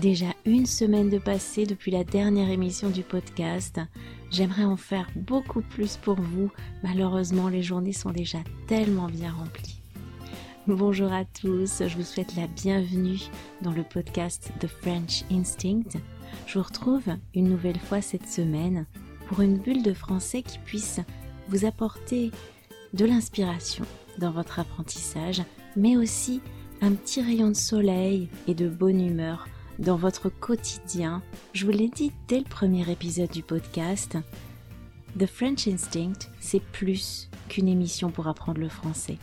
Déjà une semaine de passé depuis la dernière émission du podcast. J'aimerais en faire beaucoup plus pour vous. Malheureusement, les journées sont déjà tellement bien remplies. Bonjour à tous, je vous souhaite la bienvenue dans le podcast The French Instinct. Je vous retrouve une nouvelle fois cette semaine pour une bulle de français qui puisse vous apporter de l'inspiration dans votre apprentissage, mais aussi un petit rayon de soleil et de bonne humeur dans votre quotidien. Je vous l'ai dit dès le premier épisode du podcast, The French Instinct, c'est plus qu'une émission pour apprendre le français.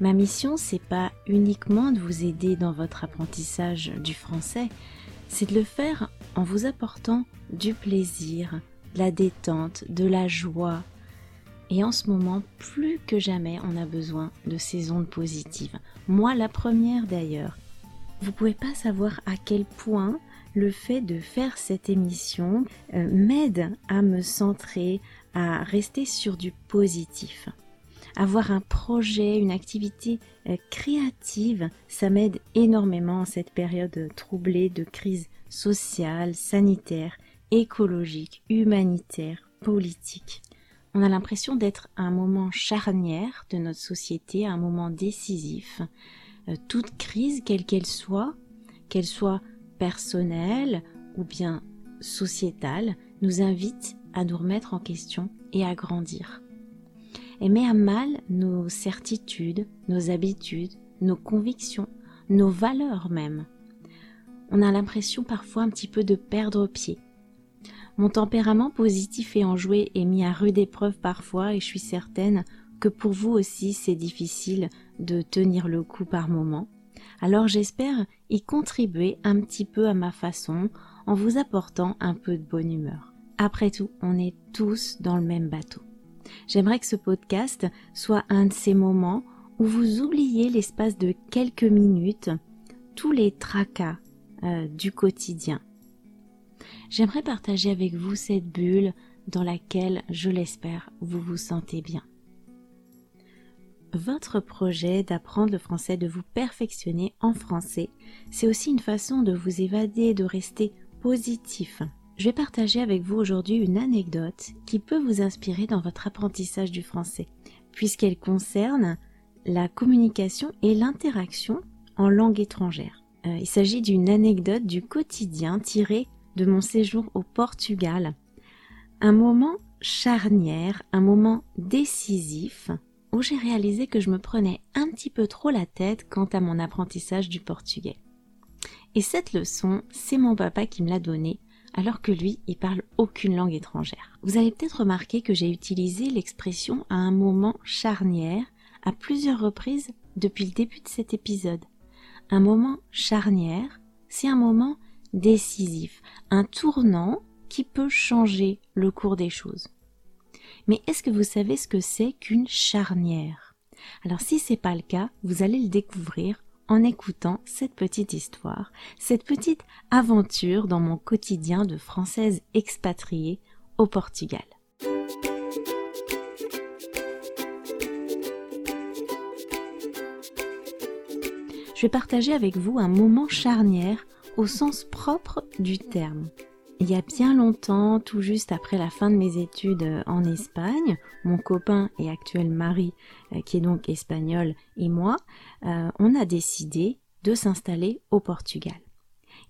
Ma mission, c'est pas uniquement de vous aider dans votre apprentissage du français, c'est de le faire en vous apportant du plaisir, de la détente, de la joie. Et en ce moment, plus que jamais, on a besoin de ces ondes positives. Moi, la première d'ailleurs. Vous pouvez pas savoir à quel point le fait de faire cette émission euh, m'aide à me centrer, à rester sur du positif. Avoir un projet, une activité euh, créative, ça m'aide énormément en cette période troublée de crise sociale, sanitaire, écologique, humanitaire, politique. On a l'impression d'être à un moment charnière de notre société, un moment décisif, toute crise, quelle qu'elle soit, qu'elle soit personnelle ou bien sociétale, nous invite à nous remettre en question et à grandir. Et met à mal nos certitudes, nos habitudes, nos convictions, nos valeurs même. On a l'impression parfois un petit peu de perdre pied. Mon tempérament positif et enjoué est mis à rude épreuve parfois et je suis certaine que pour vous aussi c'est difficile de tenir le coup par moment. Alors j'espère y contribuer un petit peu à ma façon en vous apportant un peu de bonne humeur. Après tout, on est tous dans le même bateau. J'aimerais que ce podcast soit un de ces moments où vous oubliez l'espace de quelques minutes tous les tracas euh, du quotidien. J'aimerais partager avec vous cette bulle dans laquelle, je l'espère, vous vous sentez bien votre projet d'apprendre le français, de vous perfectionner en français, c'est aussi une façon de vous évader, de rester positif. Je vais partager avec vous aujourd'hui une anecdote qui peut vous inspirer dans votre apprentissage du français, puisqu'elle concerne la communication et l'interaction en langue étrangère. Euh, il s'agit d'une anecdote du quotidien tirée de mon séjour au Portugal. Un moment charnière, un moment décisif où j'ai réalisé que je me prenais un petit peu trop la tête quant à mon apprentissage du portugais. Et cette leçon, c'est mon papa qui me l'a donnée, alors que lui, il parle aucune langue étrangère. Vous avez peut-être remarqué que j'ai utilisé l'expression à un moment charnière à plusieurs reprises depuis le début de cet épisode. Un moment charnière, c'est un moment décisif, un tournant qui peut changer le cours des choses. Mais est-ce que vous savez ce que c'est qu'une charnière? Alors si c'est pas le cas, vous allez le découvrir en écoutant cette petite histoire, cette petite aventure dans mon quotidien de française expatriée au Portugal. Je vais partager avec vous un moment charnière au sens propre du terme. Il y a bien longtemps, tout juste après la fin de mes études euh, en Espagne, mon copain et actuel mari, euh, qui est donc espagnol, et moi, euh, on a décidé de s'installer au Portugal.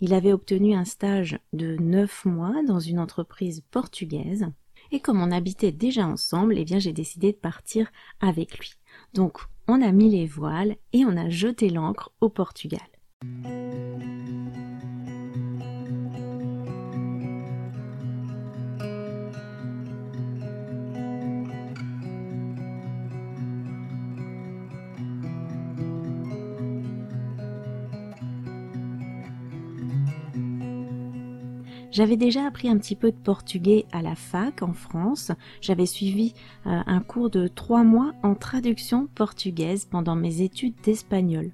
Il avait obtenu un stage de neuf mois dans une entreprise portugaise, et comme on habitait déjà ensemble, eh bien j'ai décidé de partir avec lui. Donc on a mis les voiles et on a jeté l'ancre au Portugal. J'avais déjà appris un petit peu de portugais à la fac en France. J'avais suivi euh, un cours de trois mois en traduction portugaise pendant mes études d'espagnol.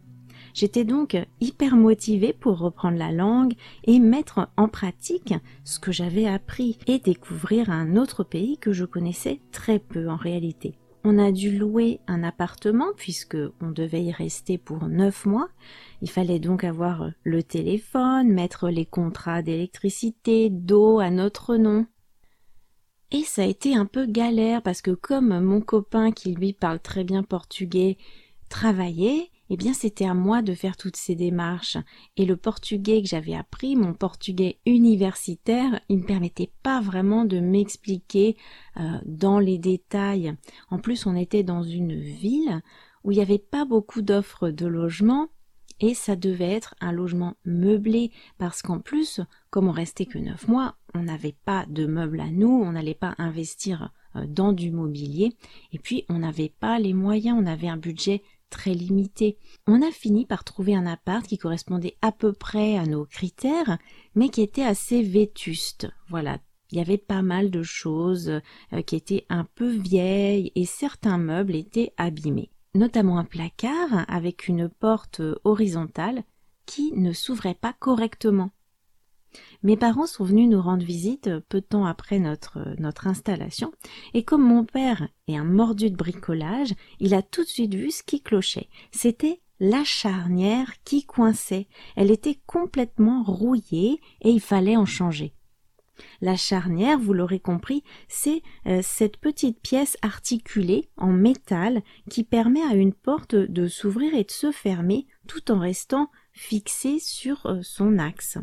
J'étais donc hyper motivée pour reprendre la langue et mettre en pratique ce que j'avais appris et découvrir un autre pays que je connaissais très peu en réalité. On a dû louer un appartement puisque on devait y rester pour neuf mois. Il fallait donc avoir le téléphone, mettre les contrats d'électricité, d'eau à notre nom. Et ça a été un peu galère parce que comme mon copain qui lui parle très bien portugais travaillait, eh bien c'était à moi de faire toutes ces démarches. Et le portugais que j'avais appris, mon portugais universitaire, il ne permettait pas vraiment de m'expliquer euh, dans les détails. En plus, on était dans une ville où il n'y avait pas beaucoup d'offres de logement et ça devait être un logement meublé parce qu'en plus, comme on restait que neuf mois, on n'avait pas de meubles à nous, on n'allait pas investir euh, dans du mobilier et puis on n'avait pas les moyens, on avait un budget très limité. On a fini par trouver un appart qui correspondait à peu près à nos critères, mais qui était assez vétuste. Voilà. Il y avait pas mal de choses euh, qui étaient un peu vieilles et certains meubles étaient abîmés. Notamment un placard avec une porte horizontale qui ne s'ouvrait pas correctement. Mes parents sont venus nous rendre visite peu de temps après notre, notre installation, et comme mon père est un mordu de bricolage, il a tout de suite vu ce qui clochait. C'était la charnière qui coinçait. Elle était complètement rouillée et il fallait en changer. La charnière, vous l'aurez compris, c'est euh, cette petite pièce articulée en métal qui permet à une porte de s'ouvrir et de se fermer tout en restant fixée sur euh, son axe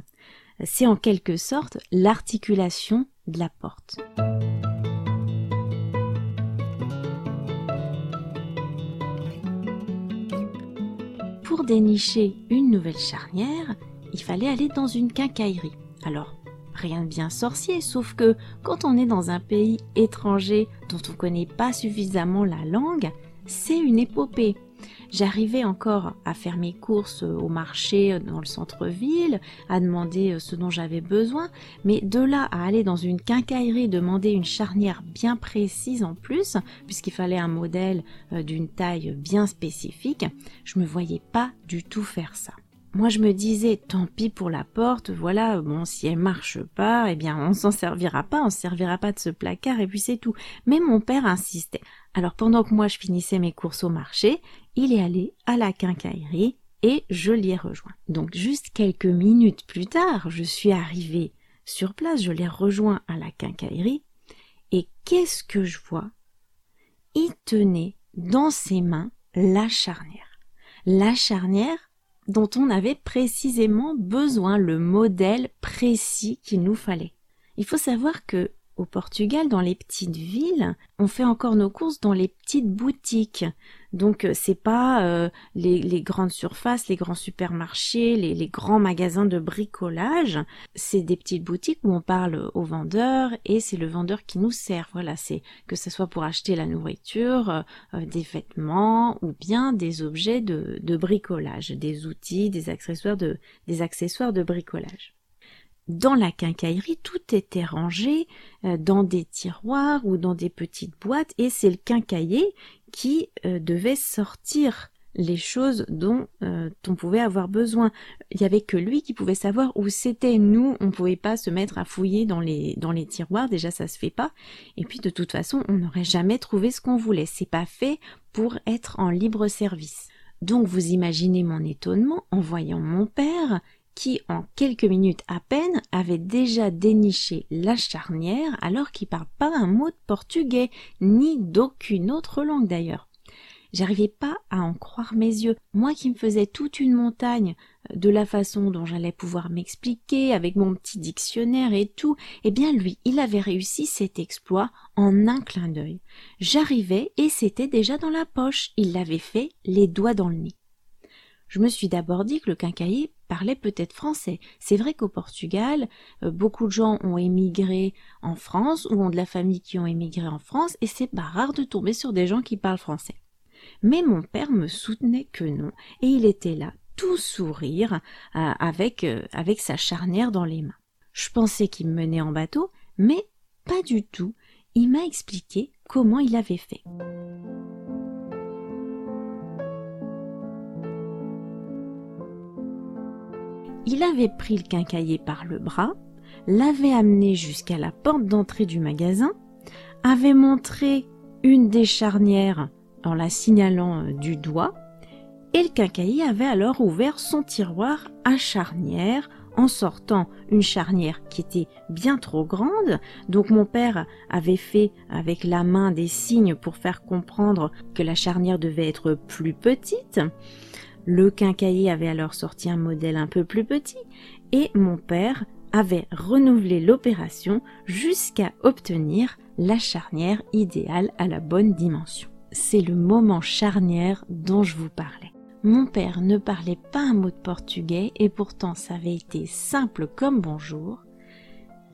c'est en quelque sorte l'articulation de la porte. Pour dénicher une nouvelle charnière, il fallait aller dans une quincaillerie. Alors, rien de bien sorcier, sauf que quand on est dans un pays étranger dont on ne connaît pas suffisamment la langue, c'est une épopée. J'arrivais encore à faire mes courses au marché dans le centre-ville, à demander euh, ce dont j'avais besoin, mais de là à aller dans une quincaillerie demander une charnière bien précise en plus, puisqu'il fallait un modèle euh, d'une taille bien spécifique, je me voyais pas du tout faire ça. Moi, je me disais, tant pis pour la porte, voilà, bon, si elle marche pas, eh bien, on s'en servira pas, on se servira pas de ce placard, et puis c'est tout. Mais mon père insistait. Alors, pendant que moi, je finissais mes courses au marché, il est allé à la quincaillerie et je l'y ai rejoint. Donc, juste quelques minutes plus tard, je suis arrivée sur place, je l'ai rejoint à la quincaillerie, et qu'est-ce que je vois? Il tenait dans ses mains la charnière. La charnière dont on avait précisément besoin, le modèle précis qu'il nous fallait. Il faut savoir que au Portugal, dans les petites villes, on fait encore nos courses dans les petites boutiques. Donc euh, c'est pas euh, les, grandes surfaces, les grands supermarchés, les, grands magasins de bricolage. C'est des petites boutiques où on parle au vendeur et c'est le vendeur qui nous sert. Voilà, c'est que ce soit pour acheter la nourriture, euh, des vêtements ou bien des objets de, de bricolage, des outils, des accessoires de, des accessoires de bricolage dans la quincaillerie, tout était rangé euh, dans des tiroirs ou dans des petites boîtes et c'est le quincailler qui euh, devait sortir les choses dont euh, on pouvait avoir besoin. Il y avait que lui qui pouvait savoir où c'était. Nous, on pouvait pas se mettre à fouiller dans les tiroirs. Déjà, ça se fait pas. Et puis, de toute façon, on n'aurait jamais trouvé ce qu'on voulait. C'est pas fait pour être en libre service. Donc, vous imaginez mon étonnement en voyant mon père qui, en quelques minutes à peine, avait déjà déniché la charnière alors qu'il parle pas un mot de portugais, ni d'aucune autre langue d'ailleurs. J'arrivais pas à en croire mes yeux. Moi qui me faisais toute une montagne euh, de la façon dont j'allais pouvoir m'expliquer avec mon petit dictionnaire et tout, eh bien lui, il avait réussi cet exploit en un clin d'œil. J'arrivais et c'était déjà dans la poche. Il l'avait fait les doigts dans le nez. Je me suis d'abord dit que le quincaillier parlait peut-être français. C'est vrai qu'au Portugal, euh, beaucoup de gens ont émigré en France ou ont de la famille qui ont émigré en France et c'est pas rare de tomber sur des gens qui parlent français. Mais mon père me soutenait que non, et il était là, tout sourire, euh, avec, euh, avec sa charnière dans les mains. Je pensais qu'il me menait en bateau, mais pas du tout. Il m'a expliqué comment il avait fait. Il avait pris le quincaillier par le bras, l'avait amené jusqu'à la porte d'entrée du magasin, avait montré une des charnières en la signalant euh, du doigt, et le quincaillier avait alors ouvert son tiroir à charnière en sortant une charnière qui était bien trop grande. Donc mon père avait fait avec la main des signes pour faire comprendre que la charnière devait être plus petite. Le quincaillier avait alors sorti un modèle un peu plus petit et mon père avait renouvelé l'opération jusqu'à obtenir la charnière idéale à la bonne dimension c'est le moment charnière dont je vous parlais. Mon père ne parlait pas un mot de portugais et pourtant ça avait été simple comme bonjour.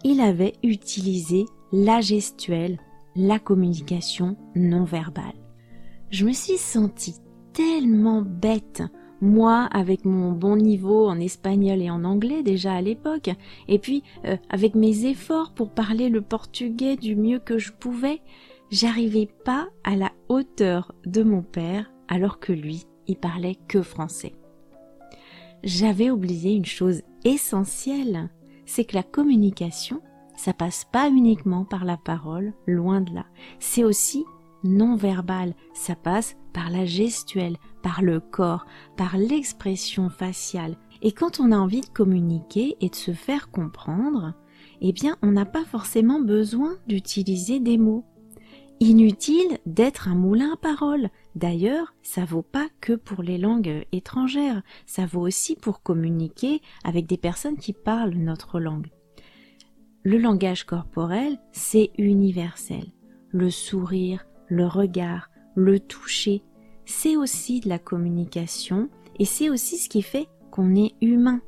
Il avait utilisé la gestuelle, la communication non verbale. Je me suis sentie tellement bête, moi avec mon bon niveau en espagnol et en anglais déjà à l'époque, et puis euh, avec mes efforts pour parler le portugais du mieux que je pouvais, j'arrivais pas à la hauteur de mon père alors que lui, il parlait que français. J'avais oublié une chose essentielle, c'est que la communication, ça passe pas uniquement par la parole, loin de là. C'est aussi non verbal, ça passe par la gestuelle, par le corps, par l'expression faciale. Et quand on a envie de communiquer et de se faire comprendre, eh bien, on n'a pas forcément besoin d'utiliser des mots. Inutile d'être un moulin à paroles. D'ailleurs, ça vaut pas que pour les langues étrangères, ça vaut aussi pour communiquer avec des personnes qui parlent notre langue. Le langage corporel, c'est universel. Le sourire, le regard, le toucher, c'est aussi de la communication et c'est aussi ce qui fait qu'on est humain.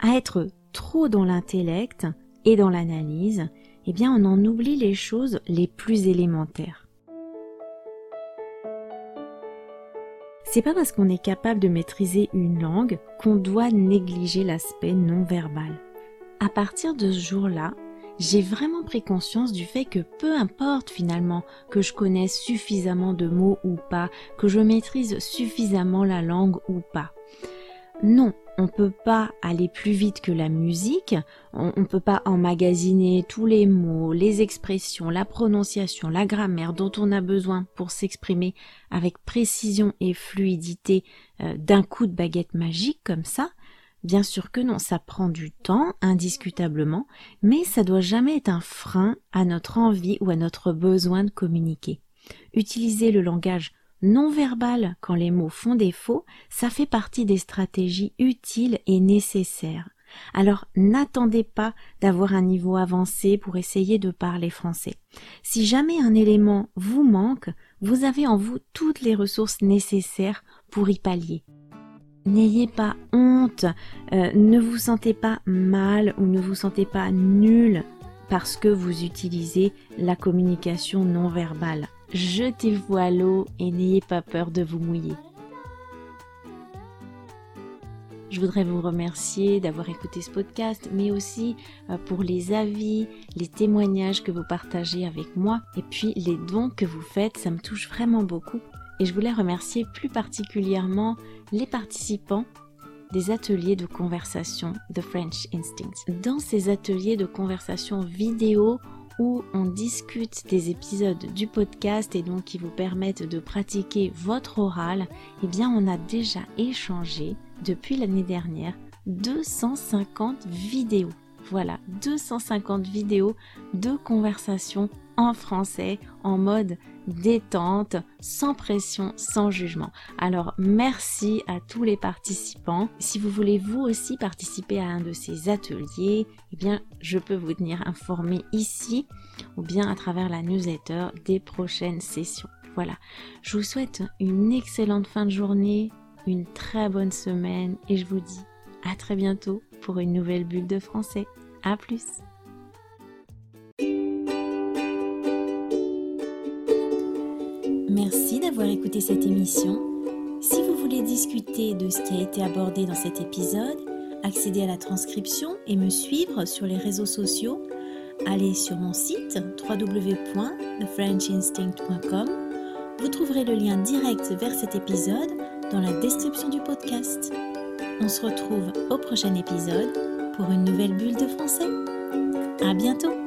À être trop dans l'intellect et dans l'analyse, eh bien on en oublie les choses les plus élémentaires. C'est pas parce qu'on est capable de maîtriser une langue qu'on doit négliger l'aspect non verbal. À partir de ce jour-là, j'ai vraiment pris conscience du fait que peu importe finalement que je connaisse suffisamment de mots ou pas, que je maîtrise suffisamment la langue ou pas. Non, on ne peut pas aller plus vite que la musique, on ne peut pas emmagasiner tous les mots, les expressions, la prononciation, la grammaire dont on a besoin pour s'exprimer avec précision et fluidité euh, d'un coup de baguette magique comme ça. Bien sûr que non, ça prend du temps, indiscutablement, mais ça doit jamais être un frein à notre envie ou à notre besoin de communiquer. Utiliser le langage non verbal quand les mots font défaut, ça fait partie des stratégies utiles et nécessaires. Alors n'attendez pas d'avoir un niveau avancé pour essayer de parler français. Si jamais un élément vous manque, vous avez en vous toutes les ressources nécessaires pour y pallier. N'ayez pas honte, euh, ne vous sentez pas mal ou ne vous sentez pas nul parce que vous utilisez la communication non verbale jetez-vous à l'eau et n'ayez pas peur de vous mouiller. Je voudrais vous remercier d'avoir écouté ce podcast, mais aussi euh, pour les avis, les témoignages que vous partagez avec moi et puis les dons que vous faites, ça me touche vraiment beaucoup. Et je voulais remercier plus particulièrement les participants des ateliers de conversation The French Instinct. Dans ces ateliers de conversation vidéo, où on discute des épisodes du podcast et donc qui vous permettent de pratiquer votre oral, eh bien on a déjà échangé depuis l'année dernière 250 vidéos. Voilà, 250 vidéos de conversation en français, en mode détente, sans pression, sans jugement. Alors merci à tous les participants. Si vous voulez vous aussi participer à un de ces ateliers, eh bien je peux vous tenir informé ici ou bien à travers la newsletter des prochaines sessions. Voilà, je vous souhaite une excellente fin de journée, une très bonne semaine et je vous dis à très bientôt pour une nouvelle bulle de français. À plus Merci d'avoir écouté cette émission. Si vous voulez discuter de ce qui a été abordé dans cet épisode, accéder à la transcription et me suivre sur les réseaux sociaux, allez sur mon site www.thefrenchinstinct.com. Vous trouverez le lien direct vers cet épisode dans la description du podcast. On se retrouve au prochain épisode pour une nouvelle bulle de français. À bientôt!